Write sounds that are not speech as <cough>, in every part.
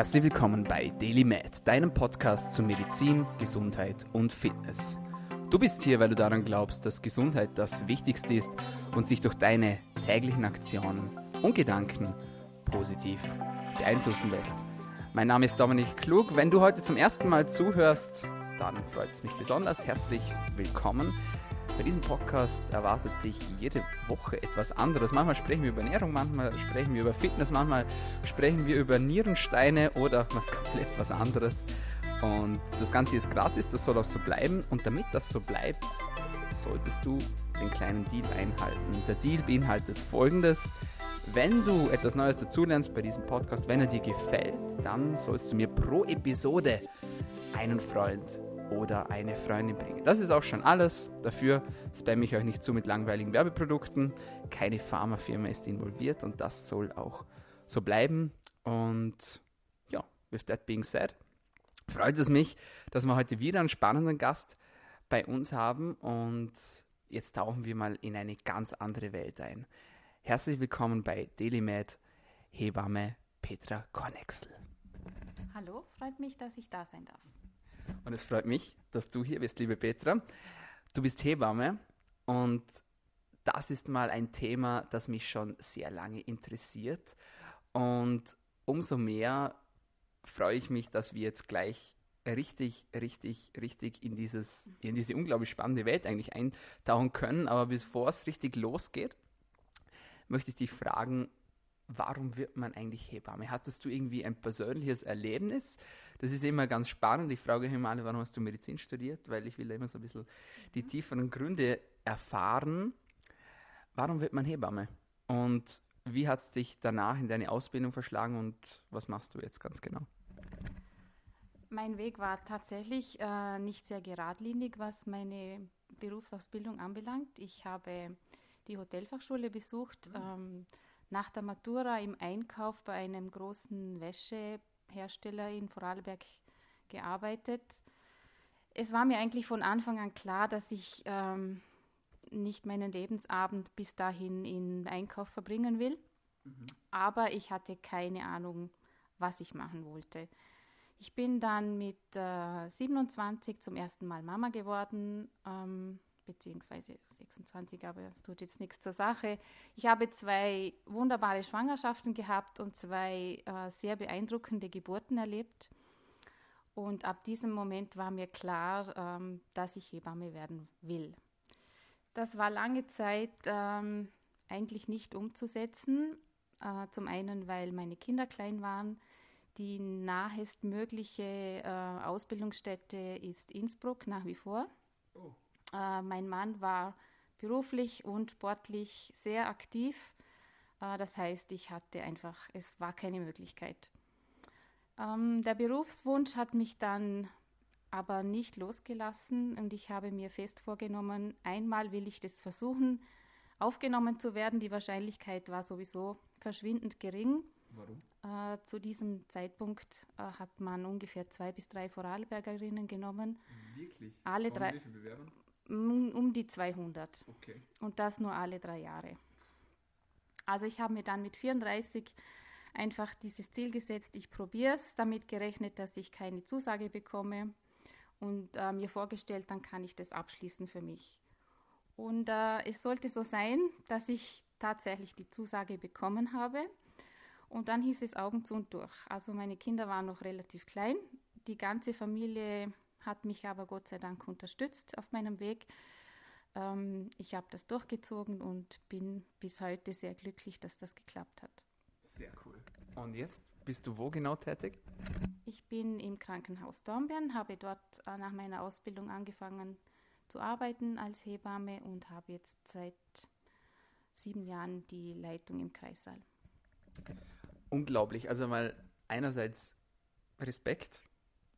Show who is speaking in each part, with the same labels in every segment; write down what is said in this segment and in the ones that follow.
Speaker 1: Herzlich willkommen bei Daily Med, deinem Podcast zu Medizin, Gesundheit und Fitness. Du bist hier, weil du daran glaubst, dass Gesundheit das Wichtigste ist und sich durch deine täglichen Aktionen und Gedanken positiv beeinflussen lässt. Mein Name ist Dominik Klug. Wenn du heute zum ersten Mal zuhörst, dann freut es mich besonders. Herzlich willkommen. Bei diesem Podcast erwartet dich jede Woche etwas anderes. Manchmal sprechen wir über Ernährung, manchmal sprechen wir über Fitness, manchmal sprechen wir über Nierensteine oder <laughs> was komplett was anderes. Und das Ganze ist gratis, das soll auch so bleiben. Und damit das so bleibt, solltest du den kleinen Deal einhalten. Der Deal beinhaltet folgendes. Wenn du etwas Neues dazulernst bei diesem Podcast, wenn er dir gefällt, dann sollst du mir pro Episode einen Freund oder eine Freundin bringen. Das ist auch schon alles. Dafür spamme ich euch nicht zu mit langweiligen Werbeprodukten. Keine Pharmafirma ist involviert und das soll auch so bleiben. Und ja, with that being said, freut es mich, dass wir heute wieder einen spannenden Gast bei uns haben und jetzt tauchen wir mal in eine ganz andere Welt ein. Herzlich willkommen bei DailyMed, Hebamme Petra Kornexel.
Speaker 2: Hallo, freut mich, dass ich da sein darf.
Speaker 1: Und es freut mich, dass du hier bist, liebe Petra. Du bist Hebamme und das ist mal ein Thema, das mich schon sehr lange interessiert. Und umso mehr freue ich mich, dass wir jetzt gleich richtig, richtig, richtig in, dieses, in diese unglaublich spannende Welt eigentlich eintauchen können. Aber bevor es richtig losgeht, möchte ich dich fragen, warum wird man eigentlich Hebamme? Hattest du irgendwie ein persönliches Erlebnis? Das ist immer ganz spannend. Ich frage immer alle, warum hast du Medizin studiert? Weil ich will immer so ein bisschen die tieferen Gründe erfahren. Warum wird man Hebamme? Und wie hat es dich danach in deine Ausbildung verschlagen und was machst du jetzt ganz genau?
Speaker 2: Mein Weg war tatsächlich äh, nicht sehr geradlinig, was meine Berufsausbildung anbelangt. Ich habe die Hotelfachschule besucht. Mhm. Ähm, nach der Matura im Einkauf bei einem großen Wäschehersteller in Vorarlberg gearbeitet. Es war mir eigentlich von Anfang an klar, dass ich ähm, nicht meinen Lebensabend bis dahin in Einkauf verbringen will. Mhm. Aber ich hatte keine Ahnung, was ich machen wollte. Ich bin dann mit äh, 27 zum ersten Mal Mama geworden. Ähm, beziehungsweise 26, aber es tut jetzt nichts zur Sache. Ich habe zwei wunderbare Schwangerschaften gehabt und zwei äh, sehr beeindruckende Geburten erlebt. Und ab diesem Moment war mir klar, ähm, dass ich Hebamme werden will. Das war lange Zeit ähm, eigentlich nicht umzusetzen. Äh, zum einen, weil meine Kinder klein waren. Die nahestmögliche äh, Ausbildungsstätte ist Innsbruck nach wie vor. Oh. Äh, mein Mann war beruflich und sportlich sehr aktiv. Äh, das heißt, ich hatte einfach, es war keine Möglichkeit. Ähm, der Berufswunsch hat mich dann aber nicht losgelassen und ich habe mir fest vorgenommen, einmal will ich das versuchen, aufgenommen zu werden. Die Wahrscheinlichkeit war sowieso verschwindend gering.
Speaker 1: Warum?
Speaker 2: Äh, zu diesem Zeitpunkt äh, hat man ungefähr zwei bis drei Vorarlbergerinnen genommen.
Speaker 1: Wirklich?
Speaker 2: Alle drei. Wie viele Bewerber? Um die 200.
Speaker 1: Okay.
Speaker 2: Und das nur alle drei Jahre. Also ich habe mir dann mit 34 einfach dieses Ziel gesetzt, ich probiere es, damit gerechnet, dass ich keine Zusage bekomme und äh, mir vorgestellt, dann kann ich das abschließen für mich. Und äh, es sollte so sein, dass ich tatsächlich die Zusage bekommen habe. Und dann hieß es Augen zu und durch. Also meine Kinder waren noch relativ klein. Die ganze Familie hat mich aber Gott sei Dank unterstützt auf meinem Weg. Ähm, ich habe das durchgezogen und bin bis heute sehr glücklich, dass das geklappt hat.
Speaker 1: Sehr cool. Und jetzt bist du wo genau tätig?
Speaker 2: Ich bin im Krankenhaus Dornbirn, habe dort äh, nach meiner Ausbildung angefangen zu arbeiten als Hebamme und habe jetzt seit sieben Jahren die Leitung im Kreissaal.
Speaker 1: Unglaublich. Also mal einerseits Respekt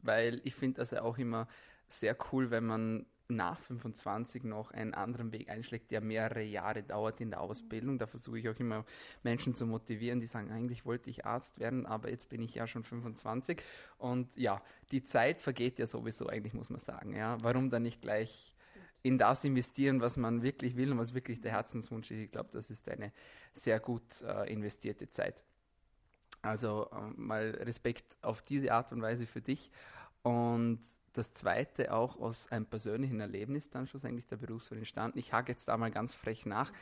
Speaker 1: weil ich finde das ja auch immer sehr cool, wenn man nach 25 noch einen anderen Weg einschlägt, der mehrere Jahre dauert in der Ausbildung. Da versuche ich auch immer Menschen zu motivieren, die sagen, eigentlich wollte ich Arzt werden, aber jetzt bin ich ja schon 25. Und ja, die Zeit vergeht ja sowieso, eigentlich muss man sagen. Ja, warum dann nicht gleich in das investieren, was man wirklich will und was wirklich der Herzenswunsch ist? Ich glaube, das ist eine sehr gut äh, investierte Zeit. Also äh, mal Respekt auf diese Art und Weise für dich. Und das zweite auch aus einem persönlichen Erlebnis dann schlussendlich der Berufswahl entstanden. Ich hake jetzt da mal ganz frech nach.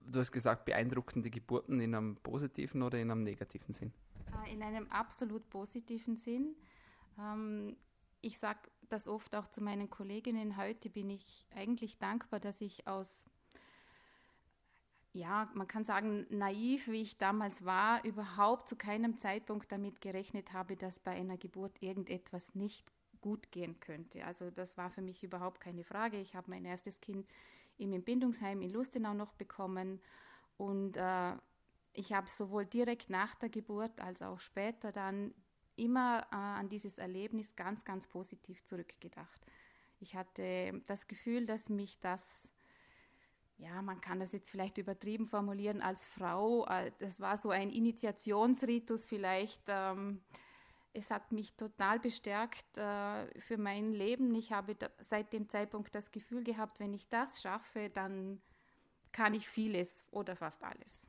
Speaker 1: Du hast gesagt, beeindruckende Geburten in einem positiven oder in einem negativen Sinn?
Speaker 2: Äh, in einem absolut positiven Sinn. Ähm, ich sage das oft auch zu meinen Kolleginnen. Heute bin ich eigentlich dankbar, dass ich aus ja, man kann sagen, naiv, wie ich damals war, überhaupt zu keinem Zeitpunkt damit gerechnet habe, dass bei einer Geburt irgendetwas nicht gut gehen könnte. Also das war für mich überhaupt keine Frage. Ich habe mein erstes Kind im Entbindungsheim in Lustenau noch bekommen und äh, ich habe sowohl direkt nach der Geburt als auch später dann immer äh, an dieses Erlebnis ganz, ganz positiv zurückgedacht. Ich hatte das Gefühl, dass mich das ja, man kann das jetzt vielleicht übertrieben formulieren als Frau. Äh, das war so ein Initiationsritus vielleicht. Ähm, es hat mich total bestärkt äh, für mein Leben. Ich habe seit dem Zeitpunkt das Gefühl gehabt, wenn ich das schaffe, dann kann ich vieles oder fast alles.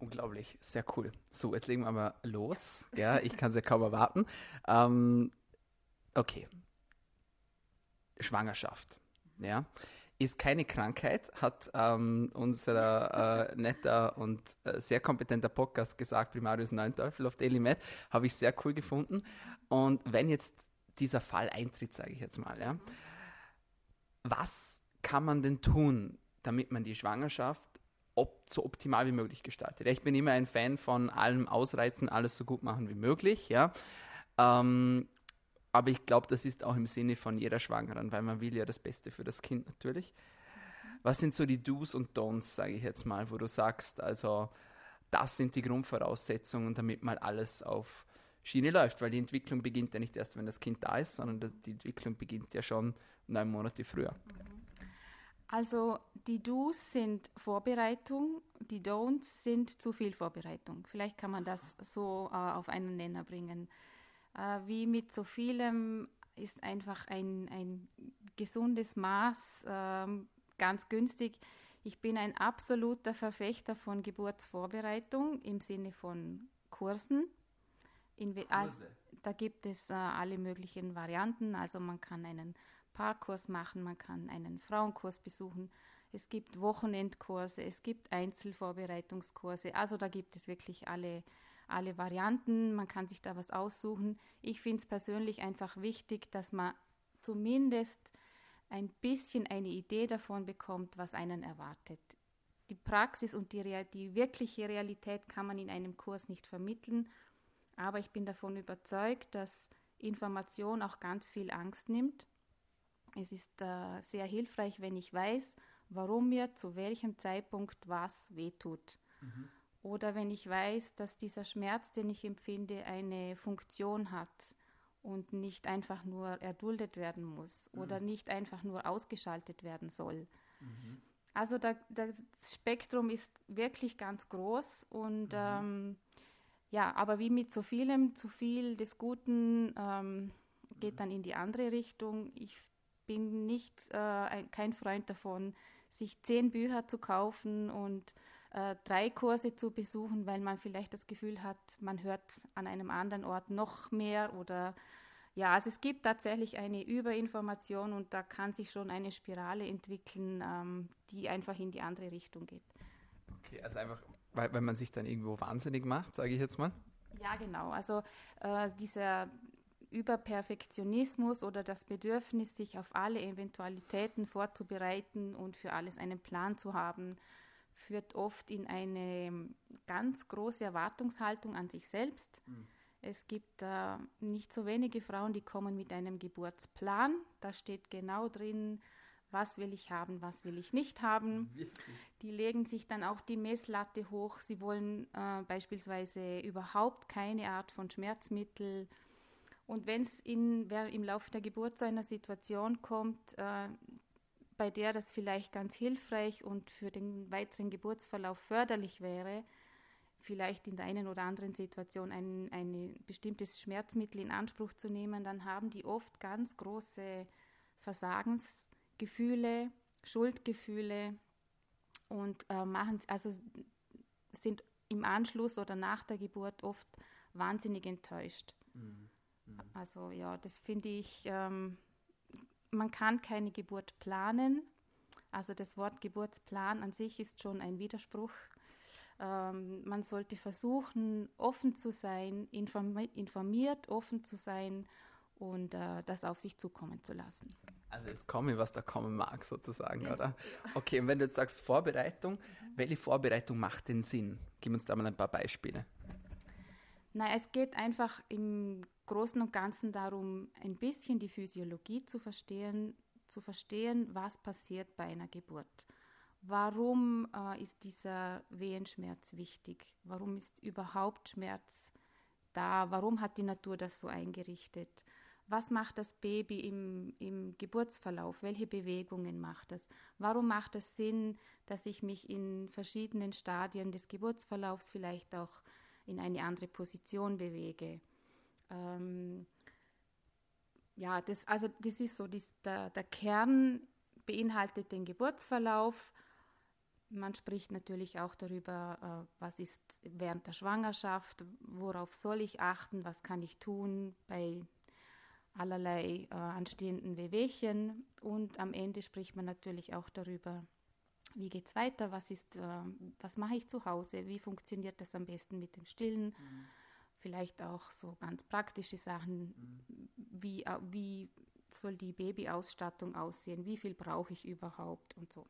Speaker 1: Unglaublich, sehr cool. So, jetzt legen wir mal los. Ja, ich kann es ja kaum erwarten. Ähm, okay. Schwangerschaft. Ja ist keine Krankheit, hat ähm, unser äh, netter und äh, sehr kompetenter Podcast gesagt, Primarius Neunteufel auf Daily Med, habe ich sehr cool gefunden. Und wenn jetzt dieser Fall eintritt, sage ich jetzt mal, ja, was kann man denn tun, damit man die Schwangerschaft op so optimal wie möglich gestaltet? Ich bin immer ein Fan von allem ausreizen, alles so gut machen wie möglich, ja. Ähm, aber ich glaube, das ist auch im Sinne von jeder Schwangeren, weil man will ja das Beste für das Kind natürlich. Was sind so die Do's und Don'ts, sage ich jetzt mal, wo du sagst, also das sind die Grundvoraussetzungen, damit mal alles auf Schiene läuft, weil die Entwicklung beginnt ja nicht erst, wenn das Kind da ist, sondern die Entwicklung beginnt ja schon neun Monate früher.
Speaker 2: Also die Do's sind Vorbereitung, die Don'ts sind zu viel Vorbereitung. Vielleicht kann man das so äh, auf einen Nenner bringen. Äh, wie mit so vielem ist einfach ein, ein gesundes Maß äh, ganz günstig. Ich bin ein absoluter Verfechter von Geburtsvorbereitung im Sinne von Kursen. In, also, da gibt es äh, alle möglichen Varianten. Also man kann einen Parkkurs machen, man kann einen Frauenkurs besuchen. Es gibt Wochenendkurse, es gibt Einzelvorbereitungskurse. Also da gibt es wirklich alle alle Varianten, man kann sich da was aussuchen. Ich finde es persönlich einfach wichtig, dass man zumindest ein bisschen eine Idee davon bekommt, was einen erwartet. Die Praxis und die, die wirkliche Realität kann man in einem Kurs nicht vermitteln, aber ich bin davon überzeugt, dass Information auch ganz viel Angst nimmt. Es ist äh, sehr hilfreich, wenn ich weiß, warum mir zu welchem Zeitpunkt was wehtut. Mhm. Oder wenn ich weiß, dass dieser Schmerz, den ich empfinde, eine Funktion hat und nicht einfach nur erduldet werden muss mhm. oder nicht einfach nur ausgeschaltet werden soll. Mhm. Also da, das Spektrum ist wirklich ganz groß und mhm. ähm, ja, aber wie mit so vielem, zu viel des Guten ähm, geht mhm. dann in die andere Richtung. Ich bin nicht äh, ein, kein Freund davon, sich zehn Bücher zu kaufen und äh, drei Kurse zu besuchen, weil man vielleicht das Gefühl hat, man hört an einem anderen Ort noch mehr oder ja, also es gibt tatsächlich eine Überinformation und da kann sich schon eine Spirale entwickeln, ähm, die einfach in die andere Richtung geht.
Speaker 1: Okay, also einfach, weil, weil man sich dann irgendwo wahnsinnig macht, sage ich jetzt mal.
Speaker 2: Ja, genau. Also äh, dieser Überperfektionismus oder das Bedürfnis, sich auf alle Eventualitäten vorzubereiten und für alles einen Plan zu haben, führt oft in eine ganz große Erwartungshaltung an sich selbst. Mhm. Es gibt äh, nicht so wenige Frauen, die kommen mit einem Geburtsplan. Da steht genau drin, was will ich haben, was will ich nicht haben. Wirklich? Die legen sich dann auch die Messlatte hoch. Sie wollen äh, beispielsweise überhaupt keine Art von Schmerzmittel. Und wenn es im Laufe der Geburt zu einer Situation kommt, äh, bei der das vielleicht ganz hilfreich und für den weiteren Geburtsverlauf förderlich wäre, vielleicht in der einen oder anderen Situation ein, ein bestimmtes Schmerzmittel in Anspruch zu nehmen, dann haben die oft ganz große Versagensgefühle, Schuldgefühle und äh, machen, also sind im Anschluss oder nach der Geburt oft wahnsinnig enttäuscht. Mhm. Mhm. Also ja, das finde ich, ähm, man kann keine Geburt planen. Also das Wort Geburtsplan an sich ist schon ein Widerspruch. Ähm, man sollte versuchen, offen zu sein, informi informiert, offen zu sein und äh, das auf sich zukommen zu lassen.
Speaker 1: Also es komme, was da kommen mag, sozusagen, ja. oder? Okay, und wenn du jetzt sagst Vorbereitung, mhm. welche Vorbereitung macht denn Sinn? Gib uns da mal ein paar Beispiele.
Speaker 2: Na, es geht einfach im Großen und Ganzen darum, ein bisschen die Physiologie zu verstehen, zu verstehen, was passiert bei einer Geburt. Warum äh, ist dieser Wehenschmerz wichtig? Warum ist überhaupt Schmerz da? Warum hat die Natur das so eingerichtet? Was macht das Baby im, im Geburtsverlauf? Welche Bewegungen macht es? Warum macht es Sinn, dass ich mich in verschiedenen Stadien des Geburtsverlaufs vielleicht auch in eine andere Position bewege? Ähm, ja, das, also das ist so, das, der, der Kern beinhaltet den Geburtsverlauf. Man spricht natürlich auch darüber, äh, was ist während der Schwangerschaft, worauf soll ich achten, was kann ich tun bei allerlei äh, anstehenden Wehwehchen. Und am Ende spricht man natürlich auch darüber, wie geht es weiter, was, ist, äh, was mache ich zu Hause, wie funktioniert das am besten mit dem Stillen. Mhm vielleicht auch so ganz praktische Sachen, mhm. wie, äh, wie soll die Babyausstattung aussehen, wie viel brauche ich überhaupt und so.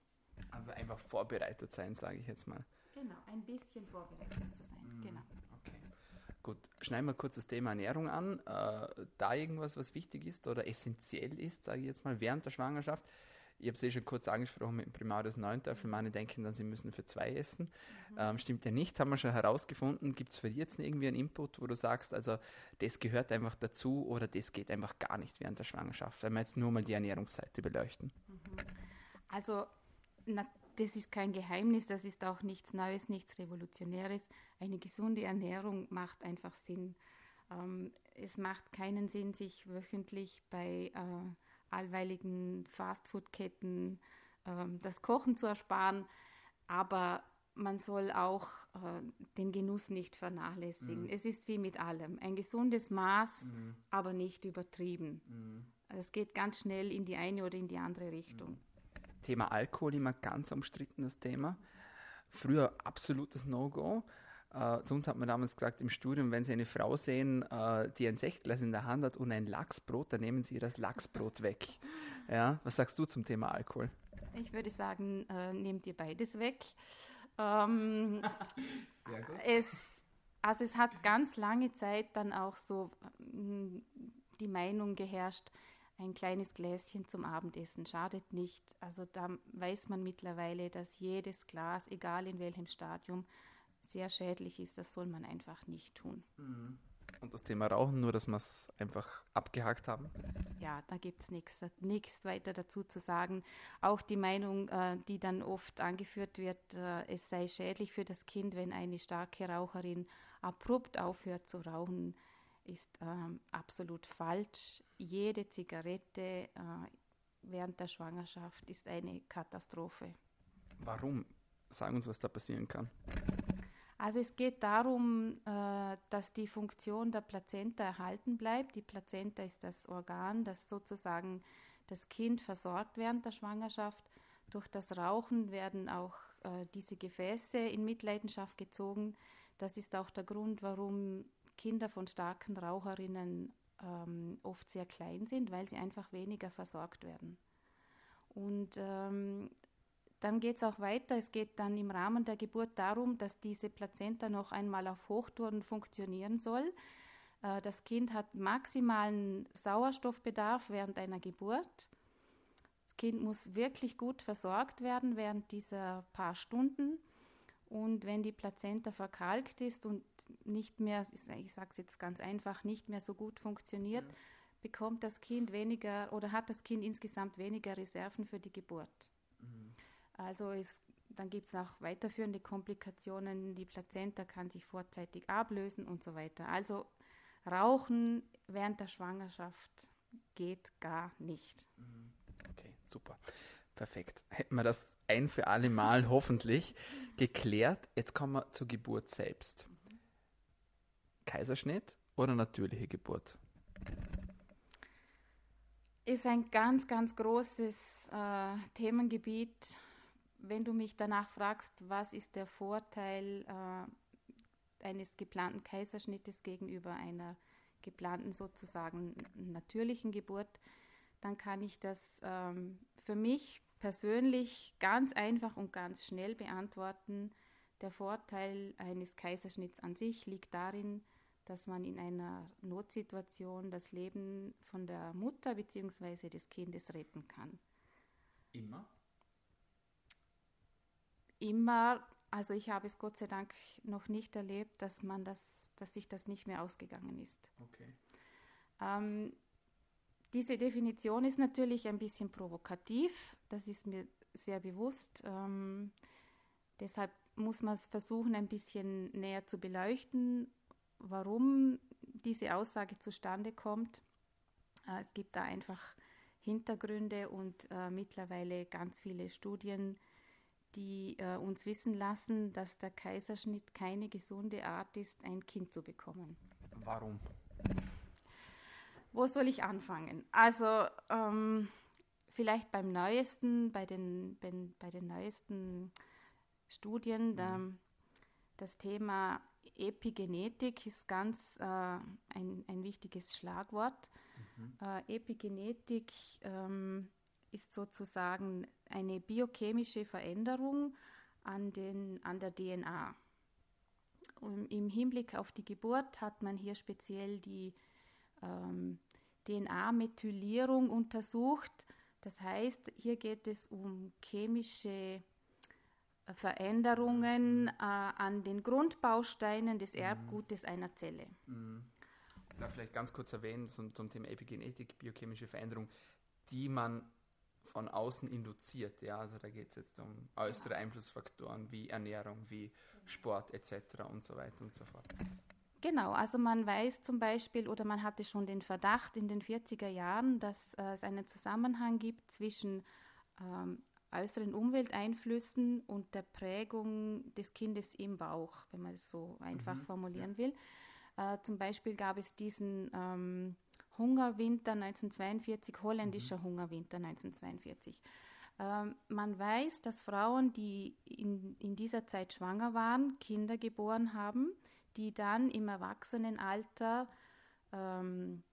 Speaker 1: Also einfach vorbereitet sein, sage ich jetzt mal.
Speaker 2: Genau, ein bisschen vorbereitet zu sein, mhm. genau.
Speaker 1: Okay. Gut, schneiden wir kurz das Thema Ernährung an. Äh, da irgendwas, was wichtig ist oder essentiell ist, sage ich jetzt mal, während der Schwangerschaft. Ich habe es eh schon kurz angesprochen mit dem Primarius 9. Manche denken dann, sie müssen für zwei essen. Mhm. Ähm, stimmt ja nicht, haben wir schon herausgefunden. Gibt es für dich jetzt irgendwie einen Input, wo du sagst, also das gehört einfach dazu oder das geht einfach gar nicht während der Schwangerschaft, wenn wir jetzt nur mal die Ernährungsseite beleuchten? Mhm.
Speaker 2: Also, na, das ist kein Geheimnis, das ist auch nichts Neues, nichts Revolutionäres. Eine gesunde Ernährung macht einfach Sinn. Ähm, es macht keinen Sinn, sich wöchentlich bei äh, allweiligen Fastfood-Ketten ähm, das Kochen zu ersparen. Aber man soll auch äh, den Genuss nicht vernachlässigen. Mhm. Es ist wie mit allem. Ein gesundes Maß, mhm. aber nicht übertrieben. Mhm. Es geht ganz schnell in die eine oder in die andere Richtung. Mhm.
Speaker 1: Thema Alkohol immer ganz umstrittenes Thema. Früher absolutes No-Go. Äh, zu uns hat man damals gesagt im Studium, wenn Sie eine Frau sehen, äh, die ein Sechglas in der Hand hat und ein Lachsbrot, dann nehmen Sie ihr das Lachsbrot weg. Ja, was sagst du zum Thema Alkohol?
Speaker 2: Ich würde sagen, äh, nehmt ihr beides weg. Ähm, Sehr gut. Es, also es hat ganz lange Zeit dann auch so mm, die Meinung geherrscht, ein kleines Gläschen zum Abendessen schadet nicht. Also da weiß man mittlerweile, dass jedes Glas, egal in welchem Stadium, sehr schädlich ist, das soll man einfach nicht tun.
Speaker 1: Mhm. Und das Thema Rauchen, nur dass wir es einfach abgehakt haben?
Speaker 2: Ja, da gibt es nichts weiter dazu zu sagen. Auch die Meinung, äh, die dann oft angeführt wird, äh, es sei schädlich für das Kind, wenn eine starke Raucherin abrupt aufhört zu rauchen, ist ähm, absolut falsch. Jede Zigarette äh, während der Schwangerschaft ist eine Katastrophe.
Speaker 1: Warum? Sag uns, was da passieren kann.
Speaker 2: Also es geht darum, äh, dass die Funktion der Plazenta erhalten bleibt. Die Plazenta ist das Organ, das sozusagen das Kind versorgt während der Schwangerschaft. Durch das Rauchen werden auch äh, diese Gefäße in Mitleidenschaft gezogen. Das ist auch der Grund, warum Kinder von starken Raucherinnen ähm, oft sehr klein sind, weil sie einfach weniger versorgt werden. Und ähm, dann geht es auch weiter. Es geht dann im Rahmen der Geburt darum, dass diese Plazenta noch einmal auf Hochtouren funktionieren soll. Äh, das Kind hat maximalen Sauerstoffbedarf während einer Geburt. Das Kind muss wirklich gut versorgt werden während dieser paar Stunden. Und wenn die Plazenta verkalkt ist und nicht mehr, ich sage es jetzt ganz einfach, nicht mehr so gut funktioniert, ja. bekommt das Kind weniger oder hat das Kind insgesamt weniger Reserven für die Geburt. Mhm. Also es, dann gibt es auch weiterführende Komplikationen. Die Plazenta kann sich vorzeitig ablösen und so weiter. Also Rauchen während der Schwangerschaft geht gar nicht.
Speaker 1: Mhm. Okay, super. Perfekt. Hätten wir das ein für alle Mal <laughs> hoffentlich geklärt. Jetzt kommen wir zur Geburt selbst. Kaiserschnitt oder natürliche Geburt?
Speaker 2: Ist ein ganz, ganz großes äh, Themengebiet. Wenn du mich danach fragst, was ist der Vorteil äh, eines geplanten Kaiserschnittes gegenüber einer geplanten sozusagen natürlichen Geburt, dann kann ich das ähm, für mich persönlich ganz einfach und ganz schnell beantworten. Der Vorteil eines Kaiserschnitts an sich liegt darin, dass man in einer Notsituation das Leben von der Mutter bzw. des Kindes retten kann.
Speaker 1: Immer?
Speaker 2: Immer, also ich habe es Gott sei Dank noch nicht erlebt, dass man das, dass sich das nicht mehr ausgegangen ist.
Speaker 1: Okay.
Speaker 2: Ähm, diese Definition ist natürlich ein bisschen provokativ, das ist mir sehr bewusst. Ähm, deshalb muss man es versuchen, ein bisschen näher zu beleuchten warum diese Aussage zustande kommt. Äh, es gibt da einfach Hintergründe und äh, mittlerweile ganz viele Studien, die äh, uns wissen lassen, dass der Kaiserschnitt keine gesunde Art ist, ein Kind zu bekommen.
Speaker 1: Warum?
Speaker 2: Wo soll ich anfangen? Also ähm, vielleicht beim neuesten, bei den, bei, bei den neuesten Studien, mhm. ähm, das Thema Epigenetik ist ganz äh, ein, ein wichtiges Schlagwort. Mhm. Äh, Epigenetik ähm, ist sozusagen eine biochemische Veränderung an, den, an der DNA. Und Im Hinblick auf die Geburt hat man hier speziell die ähm, DNA-Methylierung untersucht. Das heißt, hier geht es um chemische Veränderungen äh, an den Grundbausteinen des mhm. Erbgutes einer Zelle.
Speaker 1: Mhm. Da vielleicht ganz kurz erwähnen zum, zum Thema Epigenetik, biochemische Veränderung, die man von außen induziert. Ja, also da geht es jetzt um äußere Einflussfaktoren wie Ernährung, wie Sport etc. und so weiter und so fort.
Speaker 2: Genau, also man weiß zum Beispiel oder man hatte schon den Verdacht in den 40er Jahren, dass äh, es einen Zusammenhang gibt zwischen ähm, äußeren Umwelteinflüssen und der Prägung des Kindes im Bauch, wenn man es so einfach mhm. formulieren will. Äh, zum Beispiel gab es diesen ähm, Hungerwinter 1942, holländischer mhm. Hungerwinter 1942. Ähm, man weiß, dass Frauen, die in, in dieser Zeit schwanger waren, Kinder geboren haben, die dann im Erwachsenenalter ähm,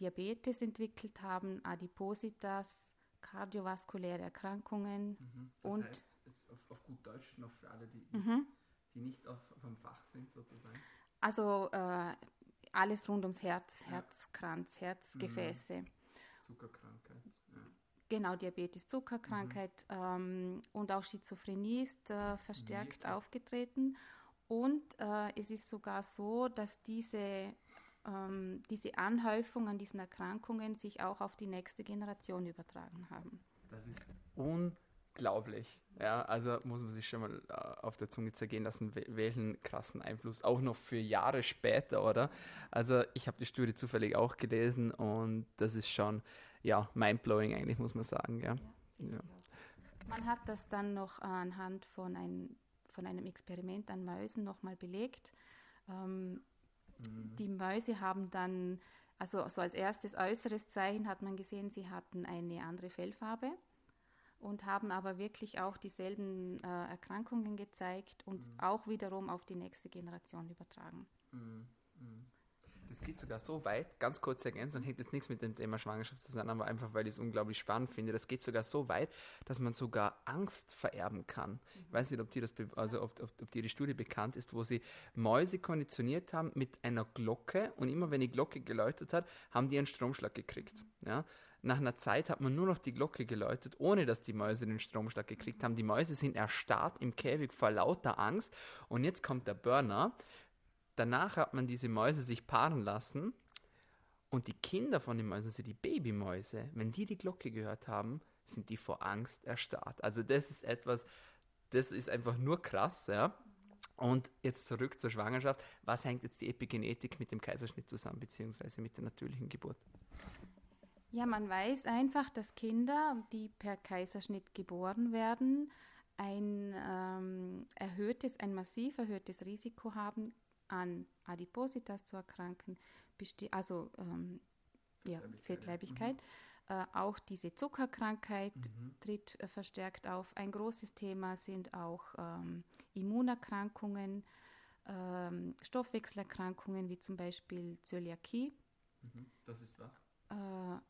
Speaker 2: Diabetes entwickelt haben, Adipositas, kardiovaskuläre Erkrankungen
Speaker 1: mhm. das und heißt, auf, auf, gut Deutsch noch für alle, die, mhm. die nicht auf, vom Fach sind sozusagen.
Speaker 2: Also äh, alles rund ums Herz, ja. Herzkranz, Herzgefäße. Mhm.
Speaker 1: Zuckerkrankheit. Ja.
Speaker 2: Genau, Diabetes, Zuckerkrankheit mhm. ähm, und auch Schizophrenie ist äh, verstärkt aufgetreten. Und äh, es ist sogar so, dass diese ähm, diese Anhäufung an diesen Erkrankungen sich auch auf die nächste Generation übertragen haben.
Speaker 1: Das ist unglaublich. Ja, also muss man sich schon mal äh, auf der Zunge zergehen lassen, welchen krassen Einfluss, auch noch für Jahre später, oder? Also ich habe die Studie zufällig auch gelesen und das ist schon, ja, mindblowing eigentlich, muss man sagen, ja. ja, ja.
Speaker 2: Man hat das dann noch anhand von, ein, von einem Experiment an Mäusen nochmal belegt. Ähm, Mhm. Die Mäuse haben dann, also so als erstes äußeres Zeichen hat man gesehen, sie hatten eine andere Fellfarbe und haben aber wirklich auch dieselben äh, Erkrankungen gezeigt und mhm. auch wiederum auf die nächste Generation übertragen. Mhm.
Speaker 1: mhm. Das geht sogar so weit, ganz kurze Ergänzung, hängt jetzt nichts mit dem Thema Schwangerschaft zusammen, aber einfach, weil ich es unglaublich spannend finde. Das geht sogar so weit, dass man sogar Angst vererben kann. Ich weiß nicht, ob dir, das, also ob, ob, ob dir die Studie bekannt ist, wo sie Mäuse konditioniert haben mit einer Glocke und immer wenn die Glocke geläutet hat, haben die einen Stromschlag gekriegt. Ja? Nach einer Zeit hat man nur noch die Glocke geläutet, ohne dass die Mäuse den Stromschlag gekriegt haben. Die Mäuse sind erstarrt im Käfig vor lauter Angst. Und jetzt kommt der Burner. Danach hat man diese Mäuse sich paaren lassen und die Kinder von den Mäusen, also die Babymäuse, wenn die die Glocke gehört haben, sind die vor Angst erstarrt. Also das ist etwas, das ist einfach nur krass, ja. Und jetzt zurück zur Schwangerschaft. Was hängt jetzt die Epigenetik mit dem Kaiserschnitt zusammen, beziehungsweise mit der natürlichen Geburt?
Speaker 2: Ja, man weiß einfach, dass Kinder, die per Kaiserschnitt geboren werden, ein ähm, erhöhtes, ein massiv erhöhtes Risiko haben, an Adipositas zu erkranken, also ähm, ja, Fettleibigkeit. Mhm. Äh, auch diese Zuckerkrankheit mhm. tritt äh, verstärkt auf. Ein großes Thema sind auch ähm, Immunerkrankungen, ähm, Stoffwechselerkrankungen wie zum Beispiel Zöliakie.
Speaker 1: Mhm. Das ist was?
Speaker 2: Äh,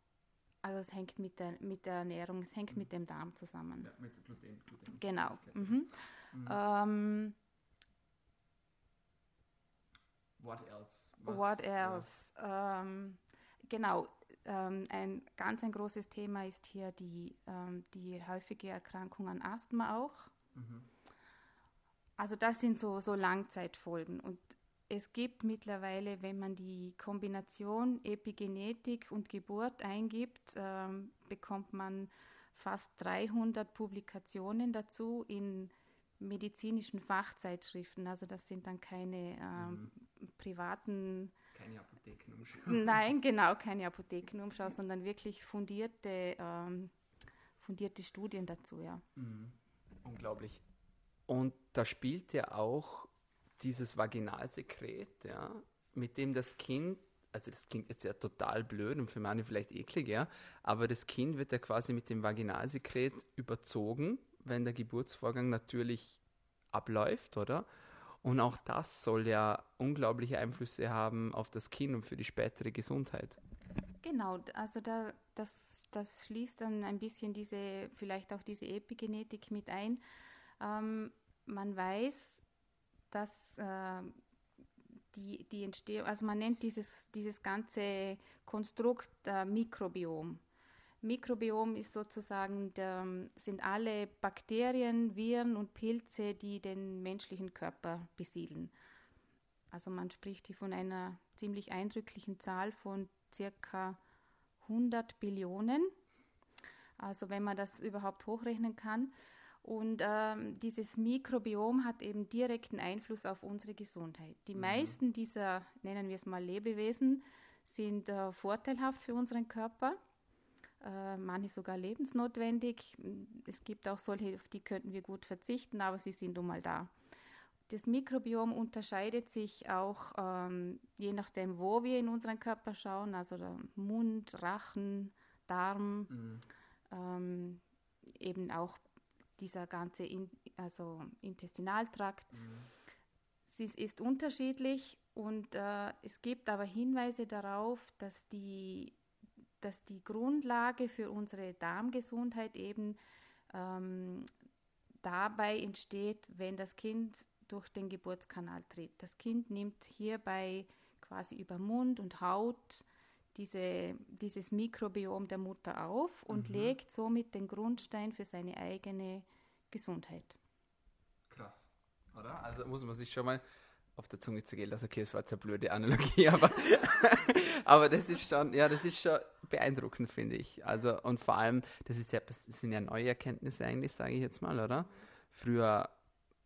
Speaker 2: also es hängt mit der, mit der Ernährung, es hängt mhm. mit dem Darm zusammen.
Speaker 1: Ja, mit Gluten. Gluten.
Speaker 2: Genau. Mhm. Mhm. Ähm,
Speaker 1: what else?
Speaker 2: Was, what else? Ja. Ähm, genau. Ähm, ein ganz ein großes Thema ist hier die, ähm, die häufige Erkrankung an Asthma auch. Mhm. Also das sind so, so Langzeitfolgen. Und es gibt mittlerweile, wenn man die Kombination Epigenetik und Geburt eingibt, ähm, bekommt man fast 300 Publikationen dazu in medizinischen Fachzeitschriften. Also das sind dann keine ähm, mhm. privaten.
Speaker 1: Keine Apothekenumschau.
Speaker 2: Nein, genau, keine Apothekenumschau, sondern wirklich fundierte, ähm, fundierte Studien dazu, ja.
Speaker 1: Mhm. Unglaublich. Und da spielt ja auch dieses Vaginalsekret, ja, mit dem das Kind, also das klingt jetzt ja total blöd und für manche vielleicht eklig, ja, aber das Kind wird ja quasi mit dem Vaginalsekret überzogen, wenn der Geburtsvorgang natürlich abläuft, oder? Und auch das soll ja unglaubliche Einflüsse haben auf das Kind und für die spätere Gesundheit.
Speaker 2: Genau, also da, das, das schließt dann ein bisschen diese, vielleicht auch diese Epigenetik mit ein. Ähm, man weiß, dass äh, die, die Entstehung, also man nennt dieses, dieses ganze Konstrukt äh, Mikrobiom. Mikrobiom ist sozusagen, der, sind alle Bakterien, Viren und Pilze, die den menschlichen Körper besiedeln. Also man spricht hier von einer ziemlich eindrücklichen Zahl von circa 100 Billionen. Also wenn man das überhaupt hochrechnen kann. Und ähm, dieses Mikrobiom hat eben direkten Einfluss auf unsere Gesundheit. Die mhm. meisten dieser, nennen wir es mal Lebewesen, sind äh, vorteilhaft für unseren Körper, äh, manche sogar lebensnotwendig. Es gibt auch solche, auf die könnten wir gut verzichten, aber sie sind nun mal da. Das Mikrobiom unterscheidet sich auch ähm, je nachdem, wo wir in unseren Körper schauen, also Mund, Rachen, Darm, mhm. ähm, eben auch dieser ganze in, also Intestinaltrakt. Mhm. Sie ist unterschiedlich und äh, es gibt aber Hinweise darauf, dass die, dass die Grundlage für unsere Darmgesundheit eben ähm, dabei entsteht, wenn das Kind durch den Geburtskanal tritt. Das Kind nimmt hierbei quasi über Mund und Haut diese, dieses Mikrobiom der Mutter auf und mhm. legt somit den Grundstein für seine eigene Gesundheit.
Speaker 1: Krass, oder? Also muss man sich schon mal auf der Zunge zergehen lassen. Okay, das war jetzt eine blöde Analogie, <laughs> aber, aber das ist schon, ja, das ist schon beeindruckend, finde ich. Also, und vor allem, das, ist ja, das sind ja neue Erkenntnisse eigentlich, sage ich jetzt mal, oder? Früher,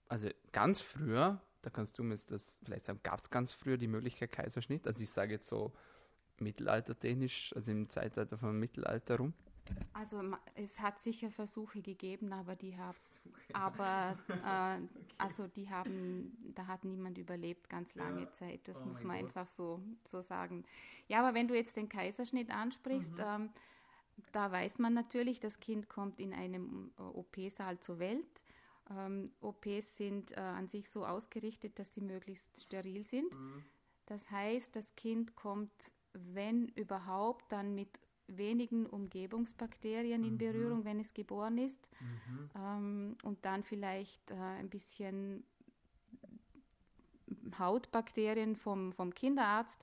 Speaker 1: also ganz früher, da kannst du mir das vielleicht sagen, gab es ganz früher die Möglichkeit Kaiserschnitt? Also ich sage jetzt so mittelaltertechnisch, also im Zeitalter vom Mittelalter rum?
Speaker 2: Also es hat sicher Versuche gegeben, aber die haben, aber <laughs> äh, also die haben, da hat niemand überlebt ganz lange ja. Zeit. Das oh muss man Gott. einfach so, so sagen. Ja, aber wenn du jetzt den Kaiserschnitt ansprichst, mhm. ähm, da weiß man natürlich, das Kind kommt in einem äh, OP-Saal zur Welt. Ähm, OPs sind äh, an sich so ausgerichtet, dass sie möglichst steril sind. Mhm. Das heißt, das Kind kommt wenn überhaupt, dann mit wenigen Umgebungsbakterien in mhm. Berührung, wenn es geboren ist. Mhm. Ähm, und dann vielleicht äh, ein bisschen Hautbakterien vom, vom Kinderarzt.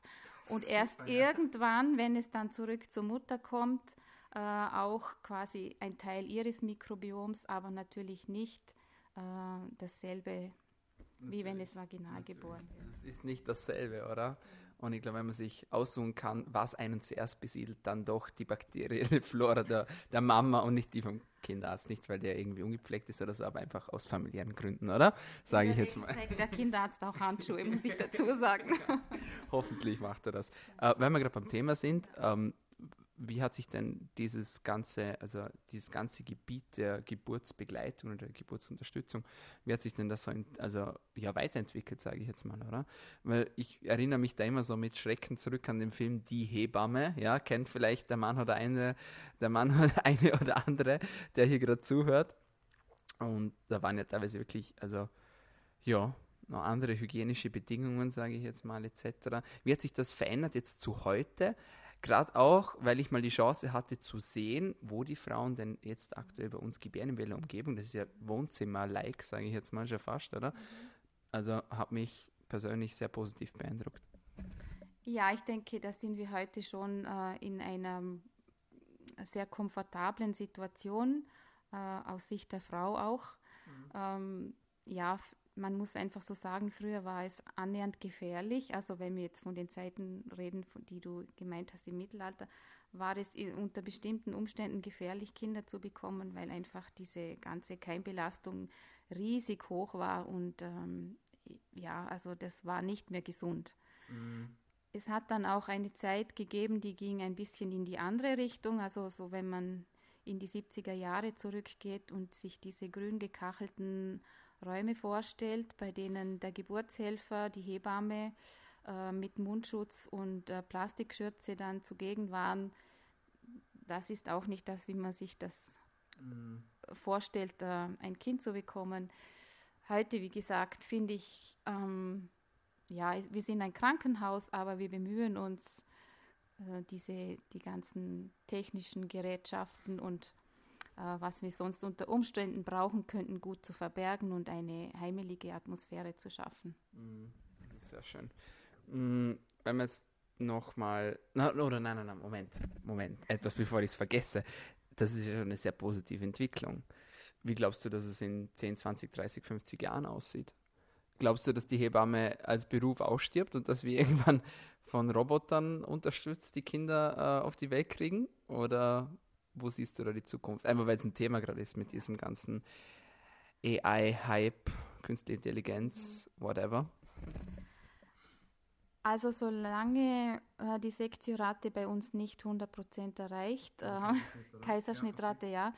Speaker 2: Und Super, erst ja. irgendwann, wenn es dann zurück zur Mutter kommt, äh, auch quasi ein Teil ihres Mikrobioms, aber natürlich nicht äh, dasselbe, natürlich. wie wenn es vaginal natürlich. geboren
Speaker 1: wird. Es ist nicht dasselbe, oder? Und ich glaube, wenn man sich aussuchen kann, was einen zuerst besiedelt, dann doch die bakterielle <laughs> Flora der, der Mama und nicht die vom Kinderarzt. Nicht, weil der irgendwie ungepflegt ist oder so, aber einfach aus familiären Gründen, oder? Sage ich jetzt mal.
Speaker 2: Trägt der Kinderarzt auch Handschuhe, muss ich dazu <laughs> sagen.
Speaker 1: Hoffentlich macht er das. Äh, wenn wir gerade beim Thema sind, ähm, wie hat sich denn dieses ganze, also dieses ganze Gebiet der Geburtsbegleitung oder der Geburtsunterstützung, wie hat sich denn das so, in, also ja, weiterentwickelt, sage ich jetzt mal, oder? Weil ich erinnere mich da immer so mit Schrecken zurück an den Film Die Hebamme, ja, kennt vielleicht der Mann oder eine, der Mann oder <laughs> eine oder andere, der hier gerade zuhört. Und da waren ja teilweise wirklich, also ja, noch andere hygienische Bedingungen, sage ich jetzt mal, etc. Wie hat sich das verändert jetzt zu heute? Gerade auch, weil ich mal die Chance hatte zu sehen, wo die Frauen denn jetzt aktuell bei uns gebären in welcher Umgebung. Das ist ja Wohnzimmer-like, sage ich jetzt mal schon fast, oder? Also hat mich persönlich sehr positiv beeindruckt.
Speaker 2: Ja, ich denke, da sind wir heute schon äh, in einer sehr komfortablen Situation, äh, aus Sicht der Frau auch. Mhm. Ähm, ja, man muss einfach so sagen, früher war es annähernd gefährlich. Also wenn wir jetzt von den Zeiten reden, die du gemeint hast im Mittelalter, war es unter bestimmten Umständen gefährlich, Kinder zu bekommen, weil einfach diese ganze Keimbelastung riesig hoch war und ähm, ja, also das war nicht mehr gesund. Mhm. Es hat dann auch eine Zeit gegeben, die ging ein bisschen in die andere Richtung. Also so wenn man in die 70er Jahre zurückgeht und sich diese grün gekachelten Räume vorstellt, bei denen der Geburtshelfer, die Hebamme äh, mit Mundschutz und äh, Plastikschürze dann zugegen waren, das ist auch nicht das, wie man sich das mhm. vorstellt, äh, ein Kind zu bekommen. Heute, wie gesagt, finde ich, ähm, ja, wir sind ein Krankenhaus, aber wir bemühen uns, äh, diese, die ganzen technischen Gerätschaften und was wir sonst unter Umständen brauchen könnten, gut zu verbergen und eine heimelige Atmosphäre zu schaffen.
Speaker 1: Mm, das ist sehr schön. Mm, wenn wir jetzt nochmal, oder nein, nein, nein, Moment, Moment, etwas bevor ich es vergesse. Das ist ja schon eine sehr positive Entwicklung. Wie glaubst du, dass es in 10, 20, 30, 50 Jahren aussieht? Glaubst du, dass die Hebamme als Beruf ausstirbt und dass wir <laughs> irgendwann von Robotern unterstützt die Kinder äh, auf die Welt kriegen? Oder wo siehst du da die Zukunft? Einfach weil es ein Thema gerade ist mit diesem ganzen AI-Hype, Künstliche Intelligenz, whatever.
Speaker 2: Also solange äh, die Sektiorate bei uns nicht 100% erreicht, äh, <laughs> Kaiserschnittrate ja,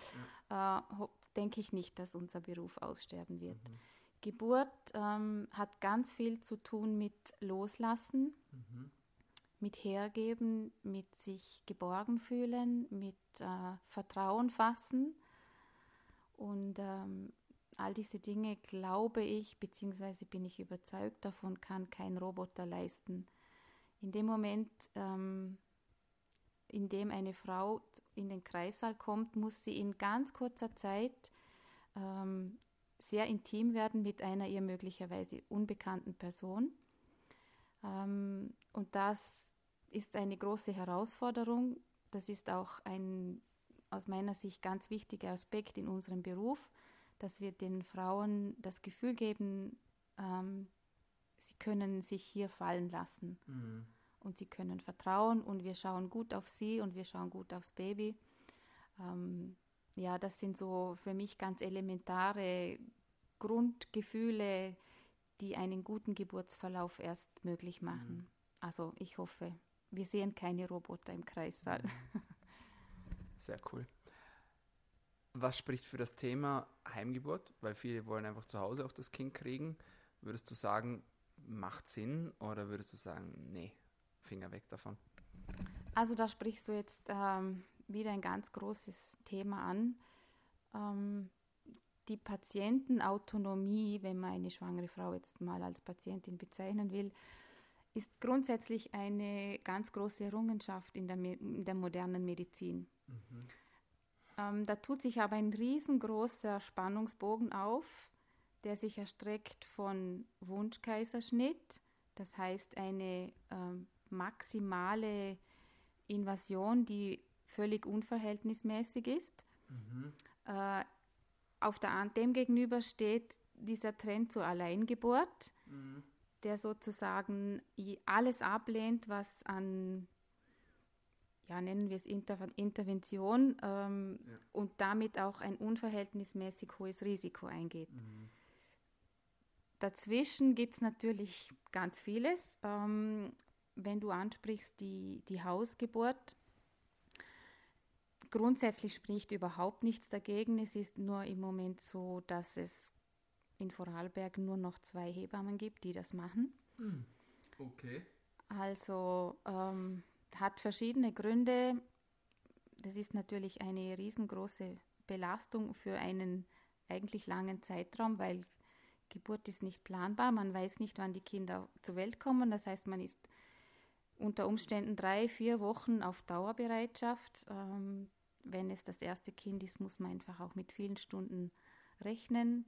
Speaker 2: ja. Äh, denke ich nicht, dass unser Beruf aussterben wird. Mhm. Geburt ähm, hat ganz viel zu tun mit Loslassen. Mhm mit Hergeben, mit sich geborgen fühlen, mit äh, Vertrauen fassen. Und ähm, all diese Dinge, glaube ich, beziehungsweise bin ich überzeugt davon, kann kein Roboter leisten. In dem Moment, ähm, in dem eine Frau in den Kreissaal kommt, muss sie in ganz kurzer Zeit ähm, sehr intim werden mit einer ihr möglicherweise unbekannten Person. Ähm, und das ist eine große Herausforderung. Das ist auch ein aus meiner Sicht ganz wichtiger Aspekt in unserem Beruf, dass wir den Frauen das Gefühl geben, ähm, sie können sich hier fallen lassen mhm. und sie können vertrauen und wir schauen gut auf sie und wir schauen gut aufs Baby. Ähm, ja, das sind so für mich ganz elementare Grundgefühle, die einen guten Geburtsverlauf erst möglich machen. Mhm. Also ich hoffe, wir sehen keine Roboter im Kreissaal. Mhm.
Speaker 1: Sehr cool. Was spricht für das Thema Heimgeburt? Weil viele wollen einfach zu Hause auch das Kind kriegen. Würdest du sagen, macht Sinn oder würdest du sagen, nee, Finger weg davon?
Speaker 2: Also da sprichst du jetzt ähm, wieder ein ganz großes Thema an. Ähm, die Patientenautonomie, wenn man eine schwangere Frau jetzt mal als Patientin bezeichnen will, ist grundsätzlich eine ganz große Errungenschaft in der, in der modernen Medizin. Mhm. Ähm, da tut sich aber ein riesengroßer Spannungsbogen auf, der sich erstreckt von Wunschkaiserschnitt, das heißt eine ähm, maximale Invasion, die völlig unverhältnismäßig ist. Mhm. Äh, auf der, dem gegenüber steht dieser Trend zur Alleingeburt. Mhm der sozusagen alles ablehnt, was an, ja, nennen wir es Inter Intervention ähm, ja. und damit auch ein unverhältnismäßig hohes Risiko eingeht. Mhm. Dazwischen gibt es natürlich ganz vieles. Ähm, wenn du ansprichst die, die Hausgeburt, grundsätzlich spricht überhaupt nichts dagegen. Es ist nur im Moment so, dass es in Vorarlberg nur noch zwei Hebammen gibt, die das machen.
Speaker 1: Hm. Okay.
Speaker 2: Also ähm, hat verschiedene Gründe. Das ist natürlich eine riesengroße Belastung für einen eigentlich langen Zeitraum, weil Geburt ist nicht planbar. Man weiß nicht, wann die Kinder zur Welt kommen. Das heißt, man ist unter Umständen drei, vier Wochen auf Dauerbereitschaft. Ähm, wenn es das erste Kind ist, muss man einfach auch mit vielen Stunden rechnen,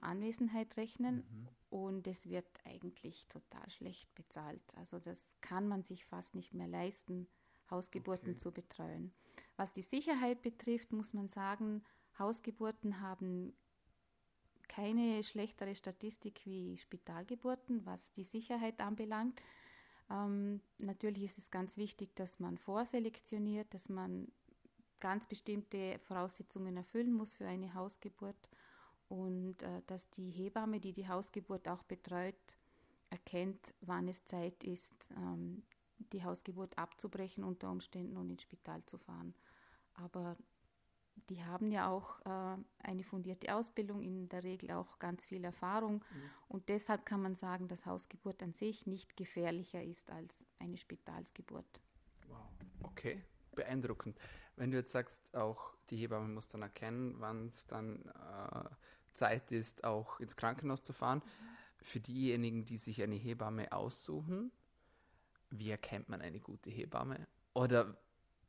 Speaker 2: Anwesenheit rechnen. Mhm. Und es wird eigentlich total schlecht bezahlt. Also das kann man sich fast nicht mehr leisten, Hausgeburten okay. zu betreuen. Was die Sicherheit betrifft, muss man sagen, Hausgeburten haben keine schlechtere Statistik wie Spitalgeburten, was die Sicherheit anbelangt. Ähm, natürlich ist es ganz wichtig, dass man vorselektioniert, dass man ganz bestimmte Voraussetzungen erfüllen muss für eine Hausgeburt und äh, dass die Hebamme, die die Hausgeburt auch betreut, erkennt, wann es Zeit ist, ähm, die Hausgeburt abzubrechen unter Umständen und ins Spital zu fahren. Aber die haben ja auch äh, eine fundierte Ausbildung, in der Regel auch ganz viel Erfahrung. Mhm. Und deshalb kann man sagen, dass Hausgeburt an sich nicht gefährlicher ist als eine Spitalsgeburt.
Speaker 1: Wow. Okay, beeindruckend. Wenn du jetzt sagst, auch die Hebamme muss dann erkennen, wann es dann äh, Zeit ist, auch ins Krankenhaus zu fahren. Mhm. Für diejenigen, die sich eine Hebamme aussuchen, wie erkennt man eine gute Hebamme? Oder,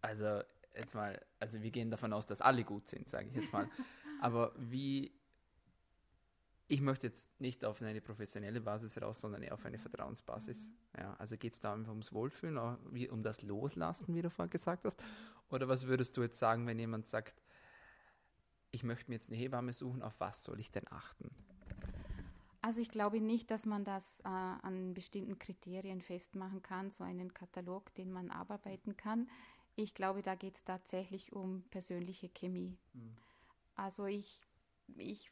Speaker 1: also jetzt mal, also wir gehen davon aus, dass alle gut sind, sage ich jetzt mal. <laughs> Aber wie, ich möchte jetzt nicht auf eine professionelle Basis raus, sondern eher auf eine Vertrauensbasis. Ja, also geht es da einfach ums Wohlfühlen, um das Loslassen, wie du vorhin gesagt hast? Oder was würdest du jetzt sagen, wenn jemand sagt, ich möchte mir jetzt eine Hebamme suchen, auf was soll ich denn achten?
Speaker 2: Also ich glaube nicht, dass man das äh, an bestimmten Kriterien festmachen kann, so einen Katalog, den man abarbeiten kann. Ich glaube, da geht es tatsächlich um persönliche Chemie. Mhm. Also ich, ich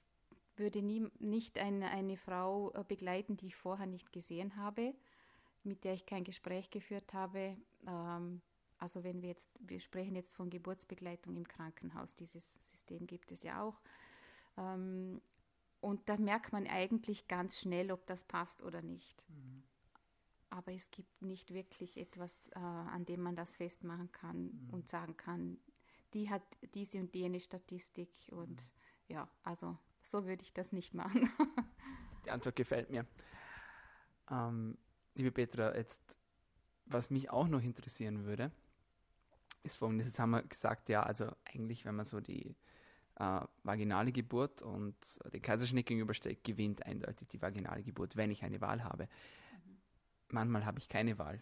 Speaker 2: würde nie, nicht eine, eine Frau äh, begleiten, die ich vorher nicht gesehen habe, mit der ich kein Gespräch geführt habe. Ähm, also wenn wir jetzt, wir sprechen jetzt von Geburtsbegleitung im Krankenhaus, dieses System gibt es ja auch. Ähm, und da merkt man eigentlich ganz schnell, ob das passt oder nicht. Mhm aber es gibt nicht wirklich etwas, äh, an dem man das festmachen kann mhm. und sagen kann, die hat diese und jene Statistik und mhm. ja, also so würde ich das nicht machen. <laughs>
Speaker 1: Die Antwort gefällt mir. Ähm, liebe Petra, jetzt, was mich auch noch interessieren würde, ist folgendes, jetzt haben wir gesagt, ja, also eigentlich, wenn man so die äh, vaginale Geburt und den Kaiserschnitt gegenüberstellt, gewinnt eindeutig die vaginale Geburt, wenn ich eine Wahl habe manchmal habe ich keine Wahl.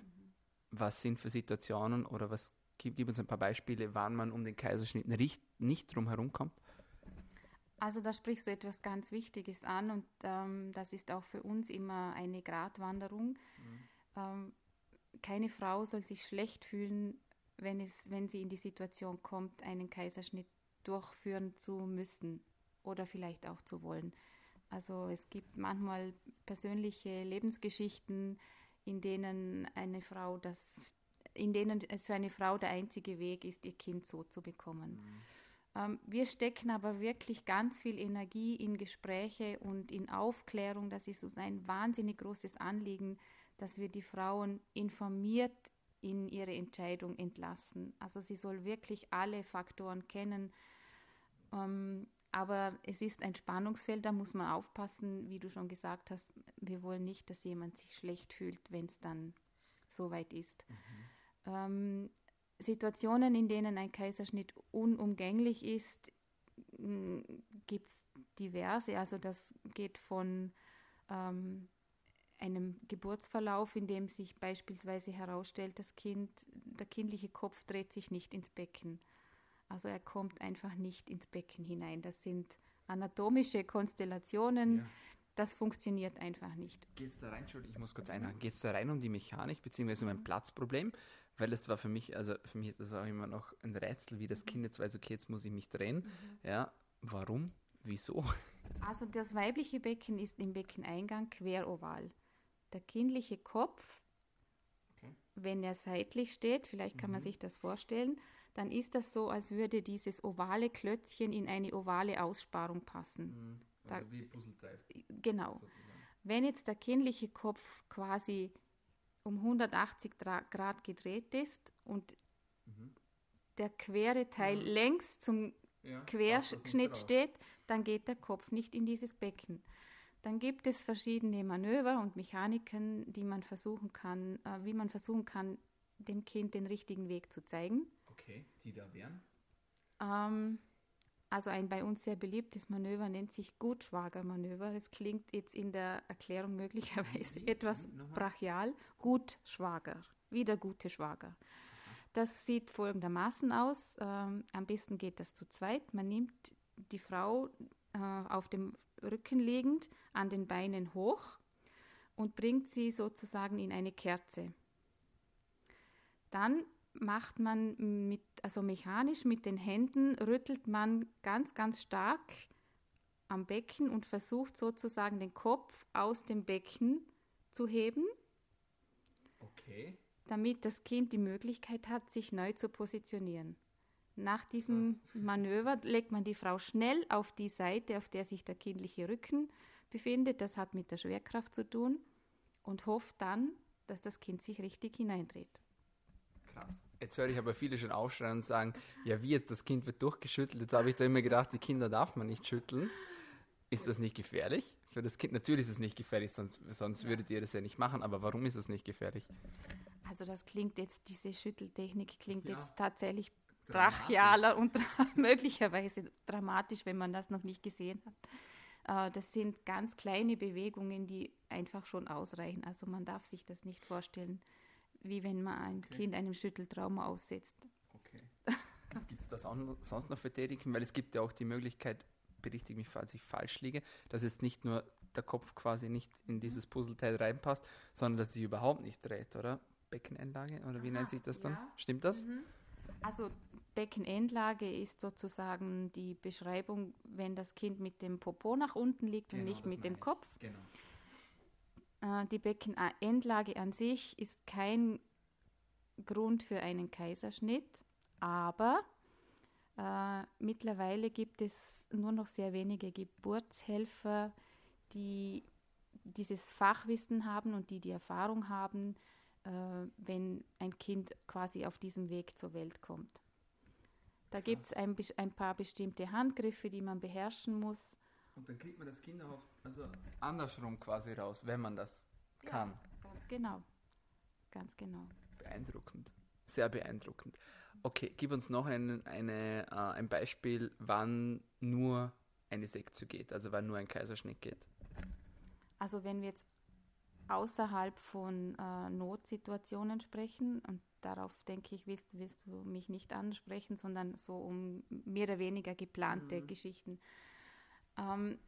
Speaker 1: Was sind für Situationen oder was gib, gib, uns ein paar Beispiele, wann man um den Kaiserschnitt nicht, nicht drum herum kommt?
Speaker 2: Also da sprichst du etwas ganz Wichtiges an und ähm, das ist auch für uns immer eine Gratwanderung. Mhm. Ähm, keine Frau soll sich schlecht fühlen, wenn, es, wenn sie in die Situation kommt, einen Kaiserschnitt durchführen zu müssen oder vielleicht auch zu wollen. Also es gibt manchmal persönliche Lebensgeschichten, in denen eine Frau das, in denen es für eine Frau der einzige Weg ist, ihr Kind so zu bekommen. Mhm. Ähm, wir stecken aber wirklich ganz viel Energie in Gespräche und in Aufklärung. Das ist uns ein wahnsinnig großes Anliegen, dass wir die Frauen informiert in ihre Entscheidung entlassen. Also sie soll wirklich alle Faktoren kennen. Ähm, aber es ist ein Spannungsfeld, da muss man aufpassen, wie du schon gesagt hast. Wir wollen nicht, dass jemand sich schlecht fühlt, wenn es dann soweit ist. Mhm. Ähm, Situationen, in denen ein Kaiserschnitt unumgänglich ist, gibt es diverse. Also das geht von ähm, einem Geburtsverlauf, in dem sich beispielsweise herausstellt, das Kind, der kindliche Kopf dreht sich nicht ins Becken. Also er kommt einfach nicht ins Becken hinein. Das sind anatomische Konstellationen. Ja. Das funktioniert einfach nicht.
Speaker 1: Geht es da rein, Entschuldigung, ich muss kurz einhaken, geht es da rein um die Mechanik bzw. um ein Platzproblem? Weil das war für mich, also für mich ist das auch immer noch ein Rätsel, wie das Kind jetzt weiß, okay, jetzt muss ich mich drehen. Mhm. Ja, warum? Wieso?
Speaker 2: Also das weibliche Becken ist im Beckeneingang queroval. Der kindliche Kopf, okay. wenn er seitlich steht, vielleicht kann mhm. man sich das vorstellen, dann ist das so, als würde dieses ovale Klötzchen in eine ovale Aussparung passen.
Speaker 1: Mhm.
Speaker 2: Da-
Speaker 1: wie Puzzleteil
Speaker 2: Genau.
Speaker 1: sozusagen.
Speaker 2: Wenn jetzt der kindliche Kopf quasi um 180 Dra- Grad gedreht ist und
Speaker 1: Mhm.
Speaker 2: der quere Teil längs zum
Speaker 1: Ja,
Speaker 2: Querschnitt steht, dann geht der Kopf nicht in dieses Becken. Dann gibt es verschiedene Manöver und Mechaniken, die man versuchen kann, äh, wie man versuchen kann, dem Kind den richtigen Weg zu zeigen.
Speaker 1: Okay, die da wären.
Speaker 2: Ähm, also ein bei uns sehr beliebtes Manöver nennt sich Gutschwagermanöver. Es klingt jetzt in der Erklärung möglicherweise
Speaker 1: Wie?
Speaker 2: etwas brachial. Gutschwager, wie der gute Schwager. Das sieht folgendermaßen aus. Ähm, am besten geht das zu zweit. Man nimmt die Frau äh, auf dem Rücken liegend an den Beinen hoch und bringt sie sozusagen in eine Kerze. Dann macht man mit, also mechanisch mit den Händen, rüttelt man ganz, ganz stark am Becken und versucht sozusagen den Kopf aus dem Becken zu heben,
Speaker 1: Okay.
Speaker 2: damit das Kind die Möglichkeit hat, sich neu zu positionieren. Nach diesem Manöver legt man die Frau schnell auf die Seite, auf der sich der kindliche Rücken befindet. Das hat mit der Schwerkraft zu tun und hofft dann, dass das Kind sich richtig hineindreht.
Speaker 1: Krass. Jetzt höre ich aber viele schon aufschreien und sagen, ja wie jetzt, das Kind wird durchgeschüttelt. Jetzt habe ich da immer gedacht, die Kinder darf man nicht schütteln. Ist das nicht gefährlich? Für das Kind natürlich ist es nicht gefährlich, sonst, sonst würdet ihr das ja nicht machen. Aber warum ist es nicht gefährlich?
Speaker 2: Also das klingt jetzt, diese Schütteltechnik klingt
Speaker 1: Ja.
Speaker 2: jetzt tatsächlich. Brachialer und <laughs> möglicherweise dramatisch, wenn man das noch nicht gesehen hat. Äh, das sind ganz kleine Bewegungen, die einfach schon ausreichen. Also man darf sich das nicht vorstellen, wie wenn man ein
Speaker 1: Okay.
Speaker 2: Kind einem Schütteltrauma aussetzt.
Speaker 1: Okay. Was gibt es da son- sonst noch für Techniken? Weil es gibt ja auch die Möglichkeit, berichtige mich, falls ich falsch liege, dass jetzt nicht nur der Kopf quasi nicht in dieses Puzzleteil reinpasst, sondern dass sich überhaupt nicht dreht, oder? Beckeneinlage, oder wie
Speaker 2: Aha,
Speaker 1: nennt sich das dann?
Speaker 2: ja.
Speaker 1: Stimmt das?
Speaker 2: Also Beckenendlage ist sozusagen die Beschreibung, wenn das Kind mit dem Popo nach unten liegt und
Speaker 1: Genau,
Speaker 2: nicht
Speaker 1: das
Speaker 2: mit dem. Kopf.
Speaker 1: Genau.
Speaker 2: Äh, Die Beckenendlage an sich ist kein Grund für einen Kaiserschnitt, aber äh, mittlerweile gibt es nur noch sehr wenige Geburtshelfer, die dieses Fachwissen haben und die die Erfahrung haben, äh, wenn ein Kind quasi auf diesem Weg zur Welt kommt. Da gibt es ein, ein paar bestimmte Handgriffe, die man beherrschen muss.
Speaker 1: Und dann kriegt man das Kind auch also andersrum quasi raus, wenn man das kann.
Speaker 2: Ganz genau. Ganz genau.
Speaker 1: Beeindruckend. Sehr beeindruckend. Okay, gib uns noch ein, eine, äh, ein Beispiel, wann nur eine Sektion geht, also wann nur ein Kaiserschnitt geht.
Speaker 2: Also wenn wir jetzt außerhalb von äh, Notsituationen sprechen, und darauf denke ich, wirst, wirst du mich nicht ansprechen, sondern so um mehr oder weniger geplante
Speaker 1: Mhm.
Speaker 2: Geschichten. Ähm,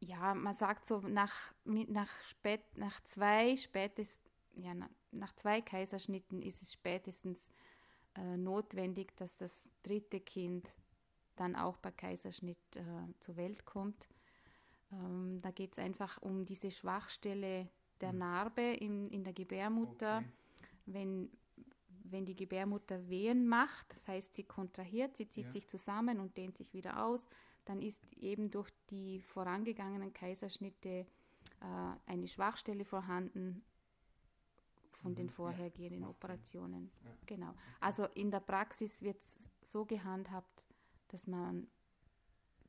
Speaker 2: ja, man sagt so, nach, nach, spät, nach zwei spätest, ja, na, nach zwei Kaiserschnitten ist es spätestens äh, notwendig, dass das dritte Kind dann auch bei Kaiserschnitt äh, zur Welt kommt. Ähm, da geht es einfach um diese Schwachstelle der
Speaker 1: Mhm.
Speaker 2: Narbe in, in der Gebärmutter.
Speaker 1: Okay.
Speaker 2: Wenn, wenn die Gebärmutter Wehen macht, das heißt, sie kontrahiert, sie zieht
Speaker 1: Ja.
Speaker 2: sich zusammen und dehnt sich wieder aus, dann ist eben durch die vorangegangenen Kaiserschnitte äh, eine Schwachstelle vorhanden von
Speaker 1: Mhm,
Speaker 2: den
Speaker 1: ja,
Speaker 2: vorhergehenden
Speaker 1: Sinn.
Speaker 2: Operationen.
Speaker 1: Ja.
Speaker 2: Genau. Also in der Praxis wird es so gehandhabt, dass man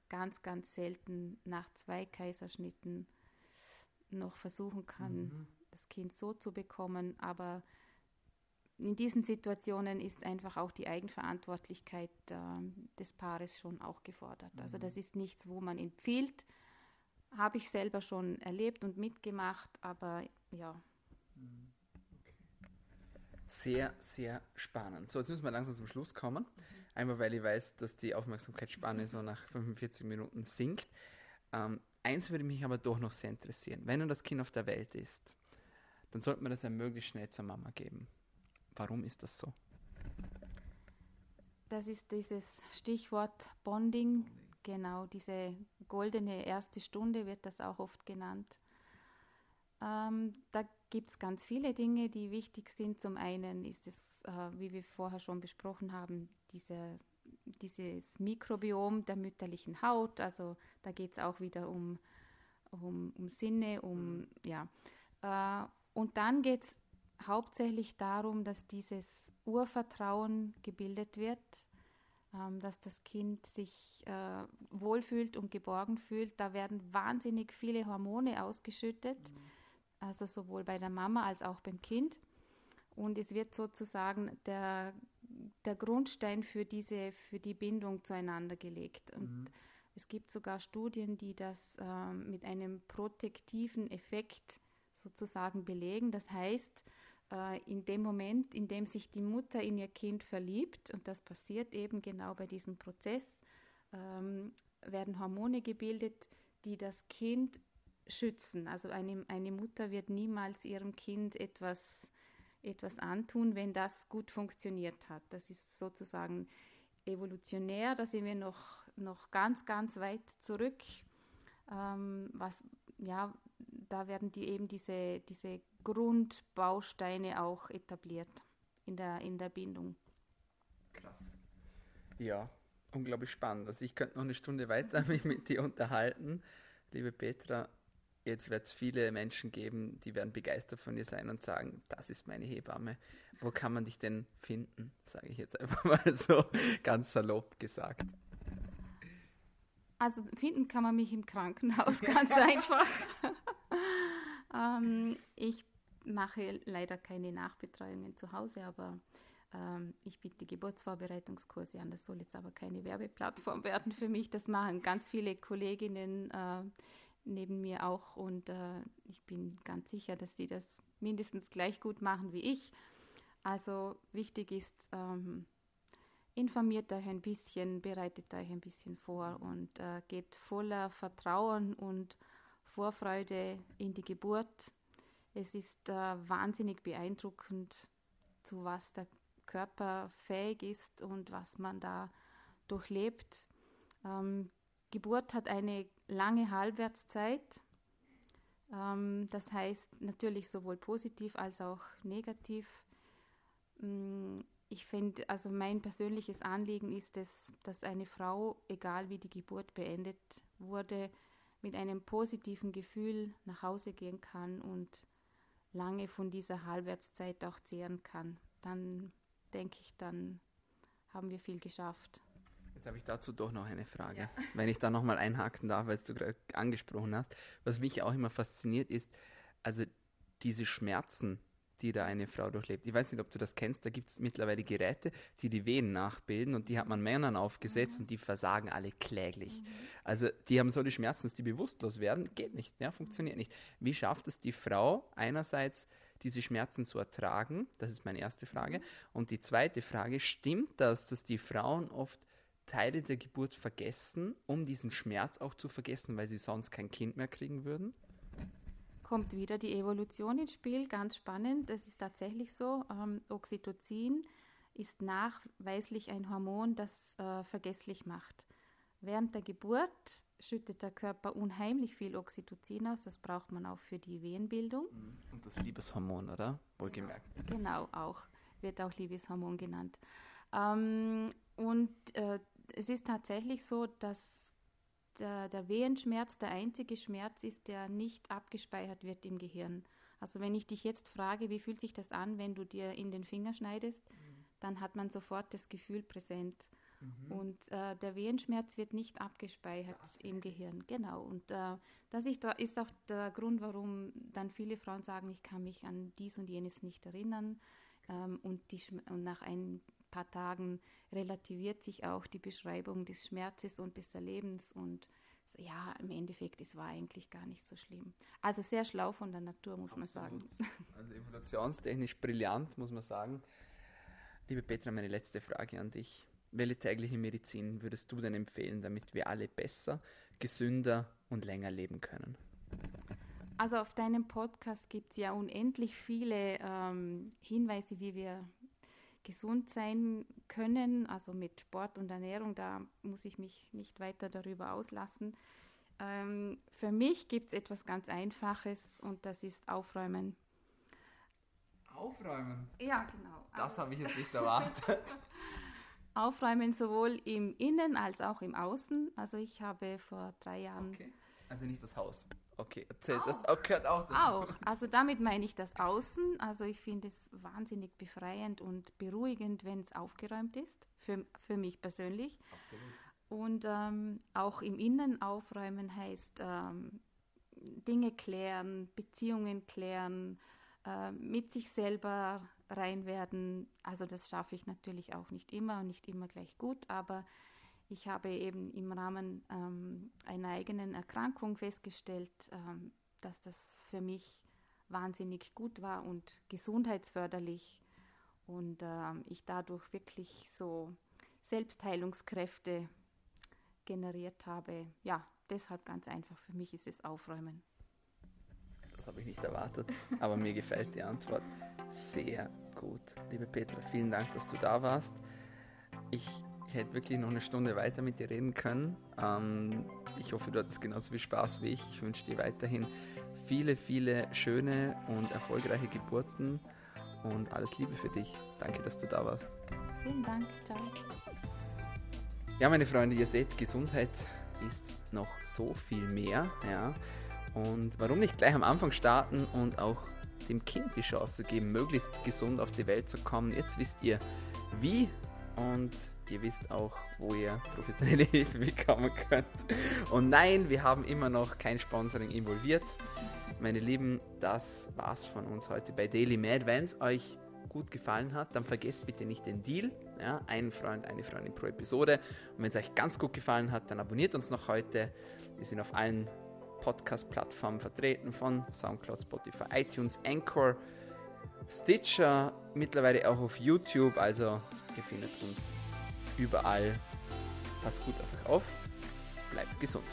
Speaker 2: ganz, ganz selten nach zwei Kaiserschnitten noch versuchen kann,
Speaker 1: Mhm.
Speaker 2: das Kind so zu bekommen. Aber in diesen Situationen ist einfach auch die Eigenverantwortlichkeit äh, des Paares schon auch gefordert. Also
Speaker 1: Mhm.
Speaker 2: das ist nichts, wo man empfiehlt. Habe ich selber schon erlebt und mitgemacht, aber ja,
Speaker 1: Sehr, sehr spannend. So, jetzt müssen wir langsam zum Schluss kommen. Einmal, weil ich weiß, dass die Aufmerksamkeitsspanne so nach 45 Minuten sinkt. Ähm, eins würde mich aber doch noch sehr interessieren. Wenn nun das Kind auf der Welt ist, dann sollte man das ja möglichst schnell zur Mama geben. Warum ist das so?
Speaker 2: das ist dieses Stichwort Bonding. Genau, diese goldene erste Stunde wird das auch oft genannt. Ähm, da gibt es ganz viele Dinge, die wichtig sind. Zum einen ist es, äh, wie wir vorher schon besprochen haben, diese, dieses Mikrobiom der mütterlichen Haut. Also da geht es auch wieder um, um, um Sinne, um, ja. Äh, und dann geht es hauptsächlich darum, dass dieses Urvertrauen gebildet wird, ähm, dass das Kind sich äh, wohlfühlt und geborgen fühlt. Da werden wahnsinnig viele Hormone ausgeschüttet. Mhm also sowohl bei der Mama als auch beim Kind. Und es wird sozusagen der, der Grundstein für diese, für die Bindung zueinander gelegt. Und mhm. es gibt sogar Studien, die das äh, mit einem protektiven Effekt sozusagen belegen. Das heißt, in dem Moment, in dem sich die Mutter in ihr Kind verliebt, und das passiert eben genau bei diesem Prozess, ähm, werden Hormone gebildet, die das Kind schützen. Also eine, eine Mutter wird niemals ihrem Kind etwas, etwas antun, wenn das gut funktioniert hat. Das ist sozusagen evolutionär, da sind wir noch, noch ganz, ganz weit zurück. Ähm, was, ja, da werden die eben diese, diese Grundbausteine auch etabliert in der, in der Bindung.
Speaker 1: Krass. Ja, unglaublich spannend. Also ich könnte noch eine Stunde weiter <laughs> mich mit dir unterhalten. Liebe Petra, Jetzt wird es viele Menschen geben, die werden begeistert von dir sein und sagen, das ist meine Hebamme. Wo kann man dich denn finden? Sage ich jetzt einfach <laughs> mal so ganz salopp gesagt.
Speaker 2: Also finden kann man mich im Krankenhaus <laughs> ganz einfach. ähm, ich mache leider keine Nachbetreuungen zu Hause, aber ähm, ich biete Geburtsvorbereitungskurse an. Das soll jetzt aber keine Werbeplattform <laughs> werden für mich. Das machen ganz viele Kolleginnen. Äh, neben mir auch und äh, ich bin ganz sicher, dass die das mindestens gleich gut machen wie ich. Also wichtig ist, ähm, informiert euch ein bisschen, bereitet euch ein bisschen vor und äh, geht voller Vertrauen und Vorfreude in die Geburt. Es ist äh, wahnsinnig beeindruckend, zu was der Körper fähig ist und was man da durchlebt. Ähm, Geburt hat eine lange Halbwertszeit. Ähm, das heißt natürlich sowohl positiv als auch negativ. Mm, ich finde, also mein persönliches Anliegen ist es, dass eine Frau, egal wie die Geburt beendet wurde, mit einem positiven Gefühl nach Hause gehen kann und lange von dieser Halbwertszeit auch zehren kann. Dann denke ich, dann haben wir viel geschafft.
Speaker 1: Jetzt habe ich dazu doch noch eine Frage, ja. <laughs> wenn ich da nochmal einhaken darf, weil du gerade angesprochen hast. Was mich auch immer fasziniert ist, also diese Schmerzen, die da eine Frau durchlebt. Ich weiß nicht, ob du das kennst, da gibt es mittlerweile Geräte, die die Wehen nachbilden und die hat man Männern aufgesetzt mhm. und die versagen alle kläglich. Mhm. Also die haben solche Schmerzen, dass die bewusstlos werden, geht nicht, ja, funktioniert nicht. Wie schafft es die Frau einerseits, diese Schmerzen zu ertragen? Das ist meine erste Frage. Mhm. Und die zweite Frage, stimmt das, dass die Frauen oft Teile der Geburt vergessen, um diesen Schmerz auch zu vergessen, weil sie sonst kein Kind mehr kriegen würden?
Speaker 2: Kommt wieder die Evolution ins Spiel, ganz spannend. Das ist tatsächlich so. Ähm, Oxytocin ist nachweislich ein Hormon, das äh, vergesslich macht. Während der Geburt schüttet der Körper unheimlich viel Oxytocin aus. Das braucht man auch für die Wehenbildung.
Speaker 1: Mhm. Und das Liebeshormon, oder? Wohlgemerkt.
Speaker 2: Genau, auch. Wird auch Liebeshormon genannt. Ähm, und äh, es ist tatsächlich so, dass der, der Wehenschmerz der einzige Schmerz ist, der nicht abgespeichert wird im Gehirn. Also wenn ich dich jetzt frage, wie fühlt sich das an, wenn du dir in den Finger schneidest, mhm. dann hat man sofort das Gefühl präsent. Mhm. Und äh, der Wehenschmerz wird nicht abgespeichert im Gehirn. Genau. Und äh, das ist, ist, auch der Grund, warum dann viele Frauen sagen, ich kann mich an dies und jenes nicht erinnern. Ähm, und, die, und nach ein paar Tagen relativiert sich auch die Beschreibung des Schmerzes und des Erlebens und ja, im Endeffekt, es war eigentlich gar nicht so schlimm. Also sehr schlau von der Natur, muss Absolut. man sagen.
Speaker 1: Also evolutionstechnisch brillant, muss man sagen. Liebe Petra, meine letzte Frage an dich. Welche tägliche Medizin würdest du denn empfehlen, damit wir alle besser, gesünder und länger leben können?
Speaker 2: Also auf deinem Podcast gibt es ja unendlich viele ähm, Hinweise, wie wir gesund sein können, also mit Sport und Ernährung, da muss ich mich nicht weiter darüber auslassen. Ähm, für mich gibt es etwas ganz Einfaches und das ist Aufräumen.
Speaker 1: Aufräumen.
Speaker 2: Ja, genau.
Speaker 1: Das also, habe ich jetzt nicht erwartet. <laughs>
Speaker 2: Aufräumen sowohl im Innen als auch im Außen. Also ich habe vor drei Jahren.
Speaker 1: Okay. Also nicht das Haus. Okay, erzählt auch. das auch, gehört auch dazu.
Speaker 2: Auch. Also damit meine ich das Außen. Also ich finde es wahnsinnig befreiend und beruhigend, wenn es aufgeräumt ist. Für, für mich persönlich.
Speaker 1: Absolut.
Speaker 2: Und ähm, auch im Innen aufräumen heißt ähm, Dinge klären, Beziehungen klären, äh, mit sich selber rein werden. Also das schaffe ich natürlich auch nicht immer und nicht immer gleich gut, aber ich habe eben im Rahmen ähm, einer eigenen Erkrankung festgestellt, ähm, dass das für mich wahnsinnig gut war und gesundheitsförderlich und äh, ich dadurch wirklich so Selbstheilungskräfte generiert habe. Ja, deshalb ganz einfach, für mich ist es Aufräumen.
Speaker 1: Das habe ich nicht erwartet, aber mir gefällt die Antwort sehr gut. Liebe Petra, vielen Dank, dass du da warst. Ich hätte wirklich noch eine Stunde weiter mit dir reden können. Ähm, ich hoffe, du hattest genauso viel Spaß wie ich. Ich wünsche dir weiterhin viele, viele schöne und erfolgreiche Geburten und alles Liebe für dich. Danke, dass du da warst.
Speaker 2: Vielen Dank, ciao.
Speaker 1: Ja, meine Freunde, ihr seht, Gesundheit ist noch so viel mehr. Ja. Und warum nicht gleich am Anfang starten und auch dem Kind die Chance geben, möglichst gesund auf die Welt zu kommen. Jetzt wisst ihr wie und ihr wisst auch, wo ihr professionelle <laughs> Hilfe bekommen könnt. Und nein, wir haben immer noch kein Sponsoring involviert. Meine Lieben, das war's von uns heute bei Daily Mad. Wenn es euch gut gefallen hat, dann vergesst bitte nicht den Deal. Ja, ein Freund, eine Freundin pro Episode. Und wenn es euch ganz gut gefallen hat, dann abonniert uns noch heute. Wir sind auf allen Podcast-Plattformen vertreten, von Soundcloud, Spotify, iTunes, Anchor, Stitcher, mittlerweile auch auf YouTube. Also ihr findet uns überall. Passt gut auf euch auf, bleibt gesund.